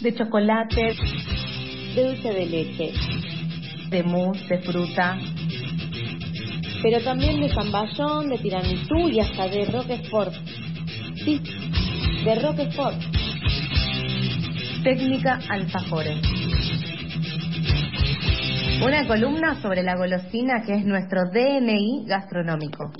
de chocolate, de dulce de leche, de mousse, de fruta, pero también de zamballón, de tiramisú y hasta de roquefort. Sí, de roquefort. Técnica alfajores. Una columna sobre la golosina que es nuestro DNI gastronómico.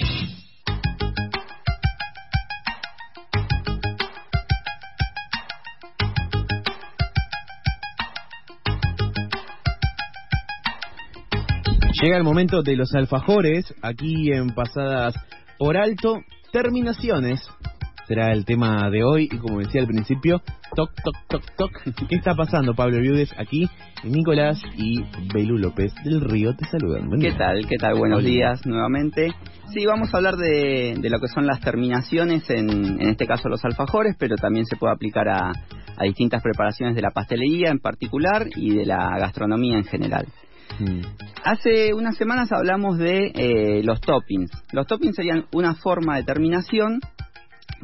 Llega el momento de los alfajores, aquí en Pasadas por Alto, terminaciones. Será el tema de hoy y como decía al principio, toc, toc, toc, toc. ¿Qué está pasando, Pablo Viudes? Aquí Nicolás y Belú López del Río te saludan. ¿Qué tal? ¿Qué tal? Buenos días nuevamente. Sí, vamos a hablar de, de lo que son las terminaciones, en, en este caso los alfajores, pero también se puede aplicar a, a distintas preparaciones de la pastelería en particular y de la gastronomía en general. Mm. Hace unas semanas hablamos de eh, los toppings. Los toppings serían una forma de terminación,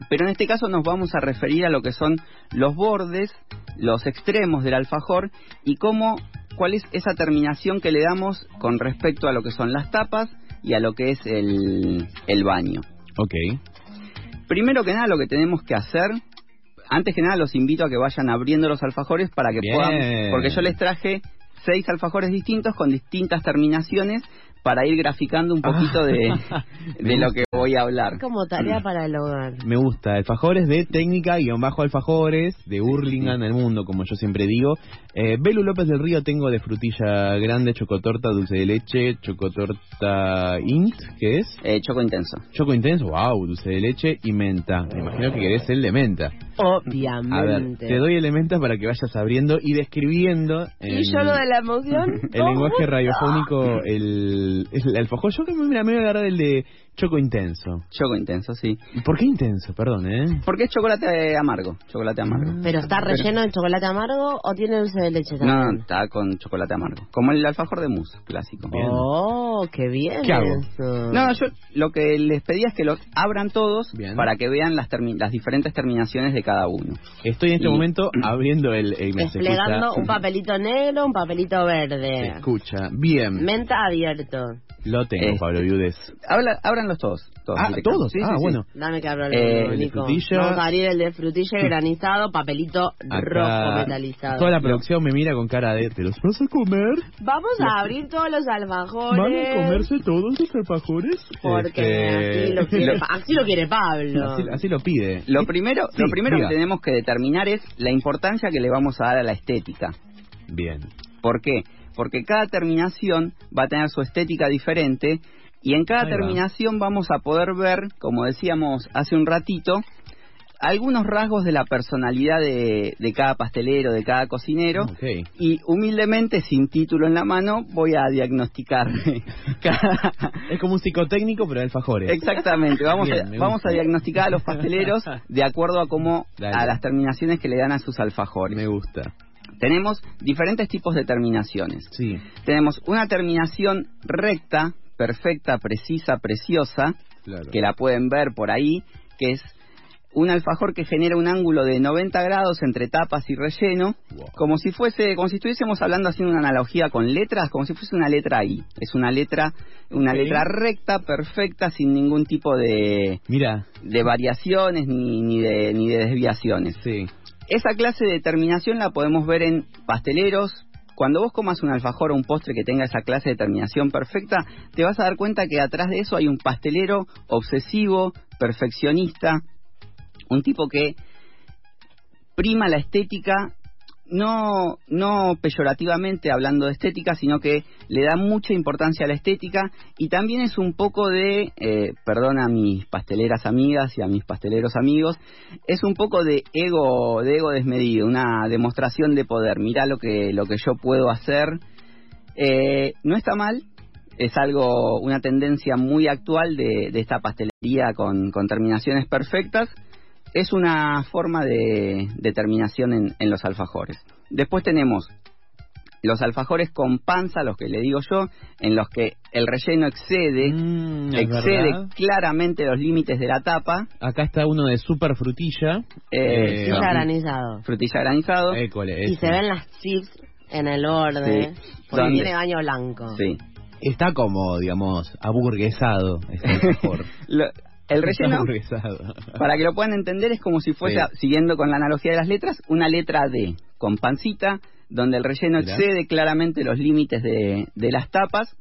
pero en este caso nos vamos a referir a lo que son los bordes, los extremos del alfajor y cómo, cuál es esa terminación que le damos con respecto a lo que son las tapas y a lo que es el, el baño. Ok. Primero que nada lo que tenemos que hacer antes que nada los invito a que vayan abriendo los alfajores para que puedan, porque yo les traje seis alfajores distintos con distintas terminaciones para ir graficando un poquito de, de lo que voy a hablar. Como tarea para el hogar. Me gusta. Alfajores de técnica, guion bajo alfajores, de Hurlingham, el mundo, como yo siempre digo. Eh, Belu López del Río tengo de frutilla grande, chocotorta, dulce de leche, chocotorta int, ¿qué es? Eh, choco intenso. Choco intenso, wow, dulce de leche y menta. Me imagino que querés el de menta. Obviamente. A ver, te doy el de menta para que vayas abriendo y describiendo. ¿Y yo lo de la emoción? el lenguaje radiofónico, el, el alfajor. Yo que me, me voy a agarrar el de Choco intenso. Choco intenso, sí. ¿Y por qué intenso? Perdón, ¿eh? Porque es chocolate amargo. Chocolate amargo. ¿Pero está relleno de chocolate amargo o tiene dulce de leche también? No, está con chocolate amargo. Como el alfajor de mousse clásico. Oh, qué bien. ¿Qué hago? No, yo lo que les pedía es que los abran todos para que vean las, las diferentes terminaciones de cada uno. Estoy en este momento abriendo el... Desplegando un papelito negro, un papelito verde. escucha, bien. Menta abierto. Lo tengo, Pablo Viudes. Habla, ábranlos todos. todos ah, ¿todos? Sí, ah, bueno. Dame que abro el, eh, el de frutilla. Vamos a abrir el de frutilla granizado, papelito rojo metalizado. Toda la producción me mira con cara de, ¿te los vas a comer? Vamos a abrir todos los alfajores. ¿Van a comerse todos los alfajores? Porque este, así, lo quiere, así lo quiere Pablo. Así, lo pide. Lo primero, lo primero que tenemos que determinar es la importancia que le vamos a dar a la estética. Bien. ¿Por qué? Porque cada terminación va a tener su estética diferente y en cada terminación vamos a poder ver, como decíamos hace un ratito, algunos rasgos de la personalidad de, cada pastelero, de cada cocinero, y humildemente, sin título en la mano, voy a diagnosticar cada... Es como un psicotécnico, pero de alfajores. Exactamente, vamos, a, vamos a diagnosticar a los pasteleros de acuerdo a cómo, a las terminaciones que le dan a sus alfajores. Me gusta. Tenemos diferentes tipos de terminaciones. Sí. Tenemos una terminación recta, perfecta, precisa, preciosa, que la pueden ver por ahí, que es un alfajor que genera un ángulo de 90 grados entre tapas y relleno, como si fuese, como si estuviésemos hablando haciendo una analogía con letras, como si fuese una letra I. Es una letra, una letra recta, perfecta, sin ningún tipo de, Mira. de variaciones ni, ni de ni de desviaciones. Sí. Esa clase de terminación la podemos ver en pasteleros. Cuando vos comas un alfajor o un postre que tenga esa clase de terminación perfecta, te vas a dar cuenta que atrás de eso hay un pastelero obsesivo, perfeccionista, un tipo que prima la estética no, no peyorativamente hablando de estética, sino que le da mucha importancia a la estética y también es un poco de, eh, perdón a mis pasteleras amigas y a mis pasteleros amigos, es un poco de ego, de ego desmedido, una demostración de poder. Mirá lo que, lo que yo puedo hacer. Eh, no está mal, es algo, una tendencia muy actual de, de esta pastelería con, con terminaciones perfectas es una forma de determinación en, los alfajores. Después tenemos los alfajores con panza, los que le digo yo, en los que el relleno excede, Mm, excede verdad. claramente los límites de la tapa, Acá está uno de super frutilla. Eh, Frutilla no. granizado. frutilla granizado. École, Y se ven las chips en el orden. Sí. Porque ¿Dónde? tiene baño blanco. Sí. Está como, digamos, aburguesado este alfajor. Lo- el relleno, para que lo puedan entender, es como si fuese, Sí. siguiendo con la analogía de las letras, una letra D, con pancita, donde el relleno Mirá. excede claramente los límites de, de las tapas.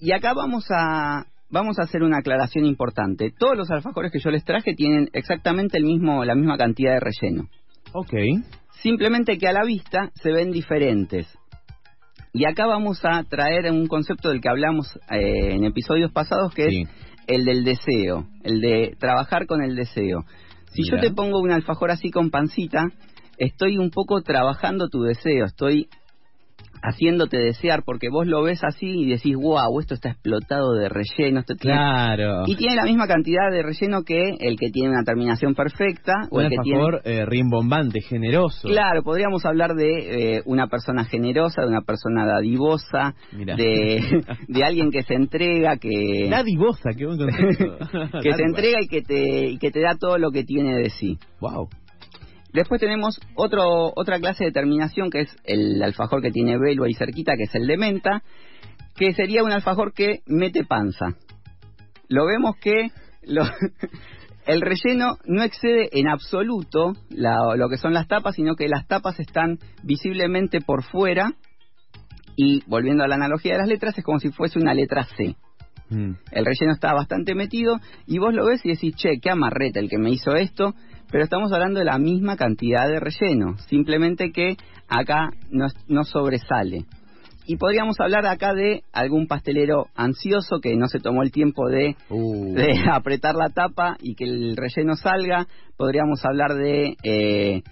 Y acá vamos a, vamos a hacer una aclaración importante. Todos los alfajores que yo les traje tienen exactamente el mismo, la misma cantidad de relleno. Ok. Simplemente que a la vista se ven diferentes. Y acá vamos a traer un concepto del que hablamos eh, en episodios pasados, que Sí. es el del deseo, el de trabajar con el deseo. Si Mirá. yo te pongo un alfajor así con pancita, estoy un poco trabajando tu deseo, estoy haciéndote desear, porque vos lo ves así y decís, wow, esto está explotado de relleno, esto tiene Claro. y tiene la misma cantidad de relleno que el que tiene una terminación perfecta o el que tiene eh, rimbombante, generoso. Claro, podríamos hablar de eh, una persona generosa, de una persona dadivosa, Mirá. de, de alguien que se entrega, que, Dadivosa, qué buen concepto. que se entrega y que, te, y que te da todo lo que tiene de sí. Wow. Después tenemos otro, otra clase de terminación que es el alfajor que tiene velo ahí cerquita, que es el de menta, que sería un alfajor que mete panza. Lo vemos que lo- el relleno no excede en absoluto la- lo que son las tapas, sino que las tapas están visiblemente por fuera y volviendo a la analogía de las letras es como si fuese una letra C. Mm. El relleno está bastante metido y vos lo ves y decís, che, qué amarrete el que me hizo esto, pero estamos hablando de la misma cantidad de relleno, simplemente que acá no, no sobresale. Y podríamos hablar acá de algún pastelero ansioso que no se tomó el tiempo de, Uh. de apretar la tapa y que el relleno salga. Podríamos hablar de, eh,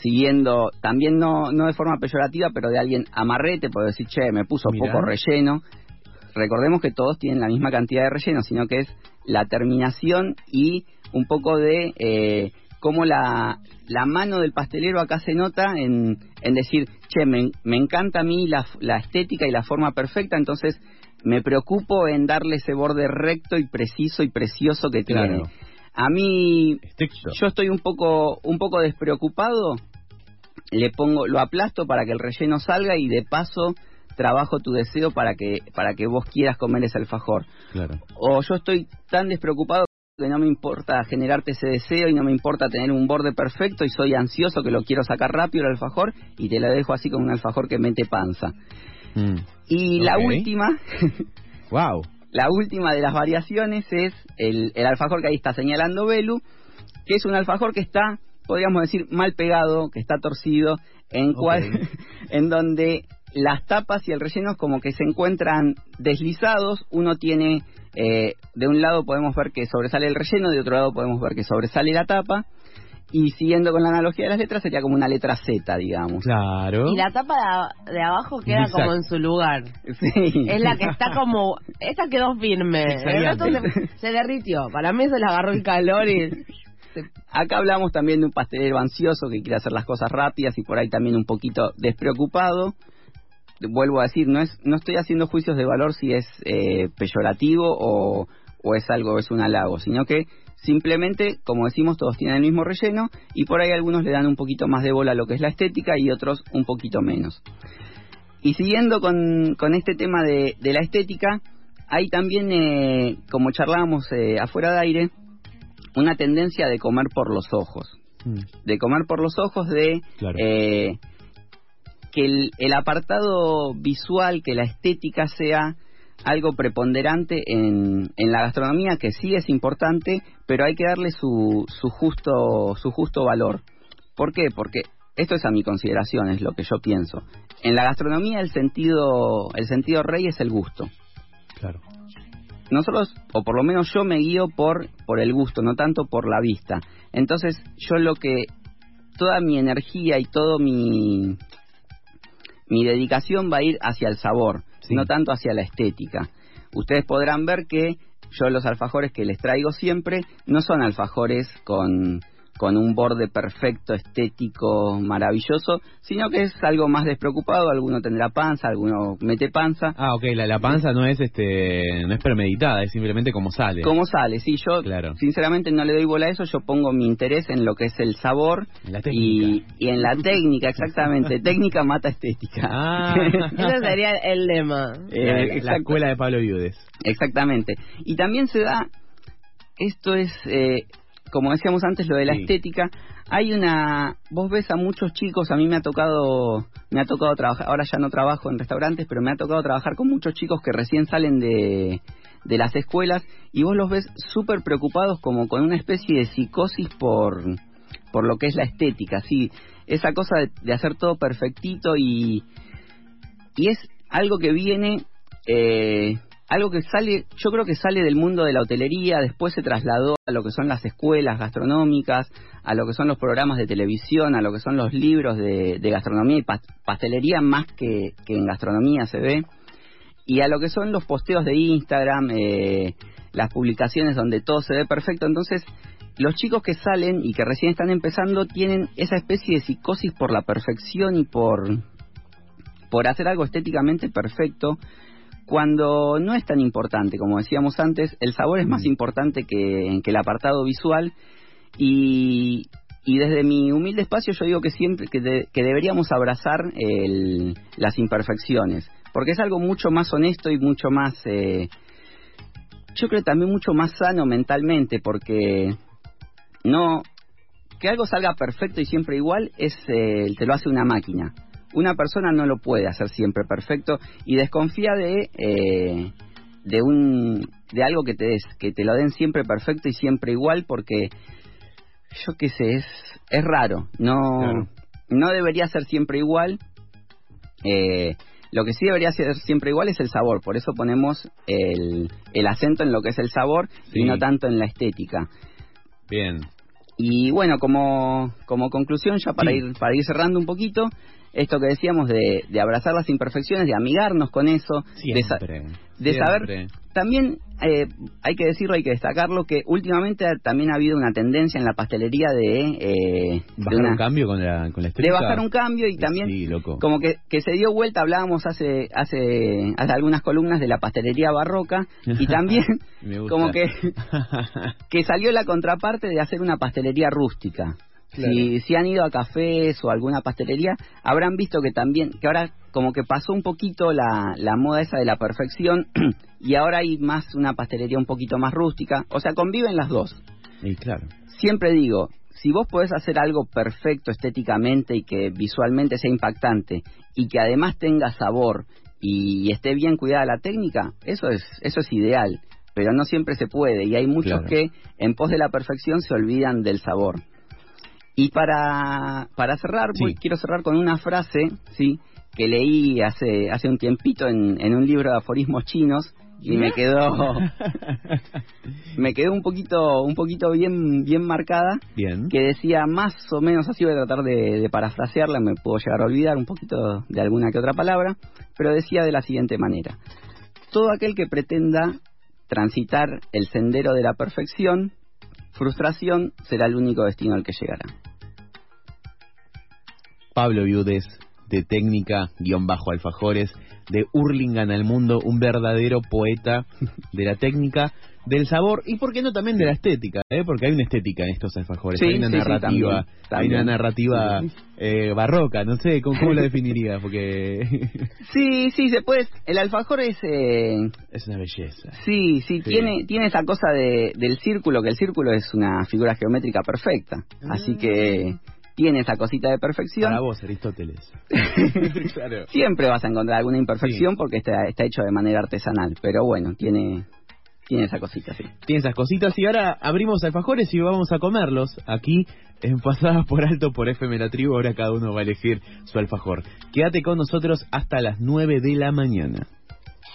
siguiendo, también no, no de forma peyorativa, pero de alguien amarrete, puedo decir, che, me puso Mirá. poco relleno. Recordemos que todos tienen la misma cantidad de relleno, sino que es la terminación y un poco de eh, cómo la, la mano del pastelero acá se nota en, en decir, che, me, me encanta a mí la, la estética y la forma perfecta, entonces me preocupo en darle ese borde recto y preciso y precioso que Claro. tiene. A mí yo estoy un poco un poco despreocupado le pongo lo aplasto para que el relleno salga y de paso trabajo tu deseo para que para que vos quieras comer ese alfajor Claro. o yo estoy tan despreocupado que no me importa generarte ese deseo y no me importa tener un borde perfecto y soy ansioso que lo quiero sacar rápido el alfajor y te lo dejo así con un alfajor que mete panza Mm. y la última Wow. la última de las variaciones es el, el alfajor que ahí está señalando Belu, que es un alfajor que está, podríamos decir, mal pegado, que está torcido, en, cual, Ok. en donde las tapas y el relleno como que se encuentran deslizados. Uno tiene, eh, de un lado podemos ver que sobresale el relleno, de otro lado podemos ver que sobresale la tapa. Y siguiendo con la analogía de las letras, sería como una letra Z, digamos. Claro. Y la tapa de, de abajo queda Exacto. como en su lugar. Sí. Es la que está como... Esa quedó firme. El se, se derritió. Para mí se le agarró el calor y... Acá hablamos también de un pastelero ansioso que quiere hacer las cosas rápidas y por ahí también un poquito despreocupado. Vuelvo a decir, no es, no estoy haciendo juicios de valor si es eh, peyorativo o, o es algo, es un halago, sino que simplemente, como decimos, todos tienen el mismo relleno y por ahí algunos le dan un poquito más de bola a lo que es la estética y otros un poquito menos. Y siguiendo con, con este tema de, de la estética, hay también, eh, como charlábamos eh, afuera de aire, una tendencia de comer por los ojos. Mm. De comer por los ojos, de Claro. eh, que el, el apartado visual, que la estética sea algo preponderante en, en la gastronomía, que sí es importante, pero hay que darle su, su, justo, su justo valor. ¿Por qué? Porque esto es a mi consideración, es lo que yo pienso. En la gastronomía el sentido, el sentido rey es el gusto Claro. nosotros, o por lo menos yo me guío por, por el gusto, no tanto por la vista. Entonces, yo lo que, toda mi energía y todo mi, mi dedicación va a ir hacia el sabor, Sí. no tanto hacia la estética. Ustedes podrán ver que yo los alfajores que les traigo siempre no son alfajores con, con un borde perfecto, estético, maravilloso, sino que es algo más despreocupado, alguno tendrá panza, alguno mete panza. Ah, ok, la, la panza no es este no es premeditada, es simplemente como sale. ¿Cómo sale? Sí, yo Claro. sinceramente no le doy bola a eso, yo pongo mi interés en lo que es el sabor la y, y en la técnica, exactamente. técnica mata estética. Ah, Ese sería el lema. Eh, la, escuela de Pablo Viudes. Exactamente. Y también se da, esto es, eh, como decíamos antes, lo de la Sí. estética. Hay una, vos ves a muchos chicos, a mí me ha tocado, me ha tocado trabajar, ahora ya no trabajo en restaurantes, pero me ha tocado trabajar con muchos chicos que recién salen de, de las escuelas y vos los ves súper preocupados como con una especie de psicosis por, por lo que es la estética, sí, esa cosa de, de hacer todo perfectito y, y es algo que viene eh, algo que sale yo creo que sale del mundo de la hotelería después se trasladó a lo que son las escuelas gastronómicas a lo que son los programas de televisión a lo que son los libros de, de gastronomía y pas- pastelería más que, que en gastronomía se ve y a lo que son los posteos de Instagram eh, las publicaciones donde todo se ve perfecto. Entonces los chicos que salen y que recién están empezando tienen esa especie de psicosis por la perfección y por por hacer algo estéticamente perfecto cuando no es tan importante, como decíamos antes, el sabor es más importante que, que el apartado visual. Y, y desde mi humilde espacio yo digo que siempre que, de- que deberíamos abrazar el- las imperfecciones, porque es algo mucho más honesto y mucho más, eh, yo creo también mucho más sano mentalmente, porque no que algo salga perfecto y siempre igual es eh, te lo hace una máquina una persona no lo puede hacer siempre perfecto y desconfía de eh, de un de algo que te des que te lo den siempre perfecto y siempre igual porque yo qué sé es es raro no Claro. no debería ser siempre igual eh, lo que sí debería ser siempre igual es el sabor por eso ponemos el, el acento en lo que es el sabor Sí. y no tanto en la estética Bien. y bueno, como, como conclusión, ya para, Sí. ir, para ir cerrando un poquito, esto que decíamos de, de abrazar las imperfecciones, de amigarnos con eso, de, sa- Siempre. de saber- también eh, hay que decirlo, hay que destacarlo, que últimamente también ha habido una tendencia en la pastelería de, eh, de, Bajar una- un cambio con la, con la de bajar un cambio y también Sí, loco. como que, que se dio vuelta, hablábamos hace, hace, hace algunas columnas de la pastelería barroca y también como que que salió la contraparte de hacer una pastelería rústica. Claro. Si, si han ido a cafés o alguna pastelería, habrán visto que también, que ahora como que pasó un poquito la, la moda esa de la perfección y ahora hay más una pastelería un poquito más rústica. O sea, conviven las dos. y claro. Siempre digo, si vos podés hacer algo perfecto estéticamente y que visualmente sea impactante y que además tenga sabor y esté bien cuidada la técnica, eso es, eso es ideal. Pero no siempre se puede y hay muchos Claro. que en pos de la perfección se olvidan del sabor. Y para, para cerrar, Sí. quiero cerrar con una frase, sí, que leí hace, hace un tiempito en, en un libro de aforismos chinos y me quedó, me quedó un poquito, un poquito bien, bien marcada, Bien. que decía más o menos así, voy a tratar de, de parafrasearla, me puedo llegar a olvidar un poquito de alguna que otra palabra, pero decía de la siguiente manera, todo aquel que pretenda transitar el sendero de la perfección, frustración será el único destino al que llegará. Pablo Viudes, de técnica, guion bajo alfajores, de Hurlingham al mundo, un verdadero poeta de la técnica, del sabor y, por qué no, también de la estética, ¿eh? porque hay una estética en estos alfajores, Sí, hay una sí, sí, narrativa, también, hay una narrativa eh, barroca, no sé, ¿cómo, cómo la definirías? Porque Sí, sí, se puede. El alfajor es, eh, es una belleza. sí, sí, Sí. tiene tiene esa cosa de, del círculo, que el círculo es una figura geométrica perfecta, así que tiene esa cosita de perfección. Para vos, Aristóteles. claro. Siempre vas a encontrar alguna imperfección porque está, está hecho de manera artesanal, pero bueno, tiene tiene esa cosita, sí. Tiene esas cositas y ahora abrimos alfajores y vamos a comerlos aquí en Pasadas por Alto por FM La Tribu. Ahora cada uno va a elegir su alfajor. Quédate con nosotros hasta las 9 de la mañana.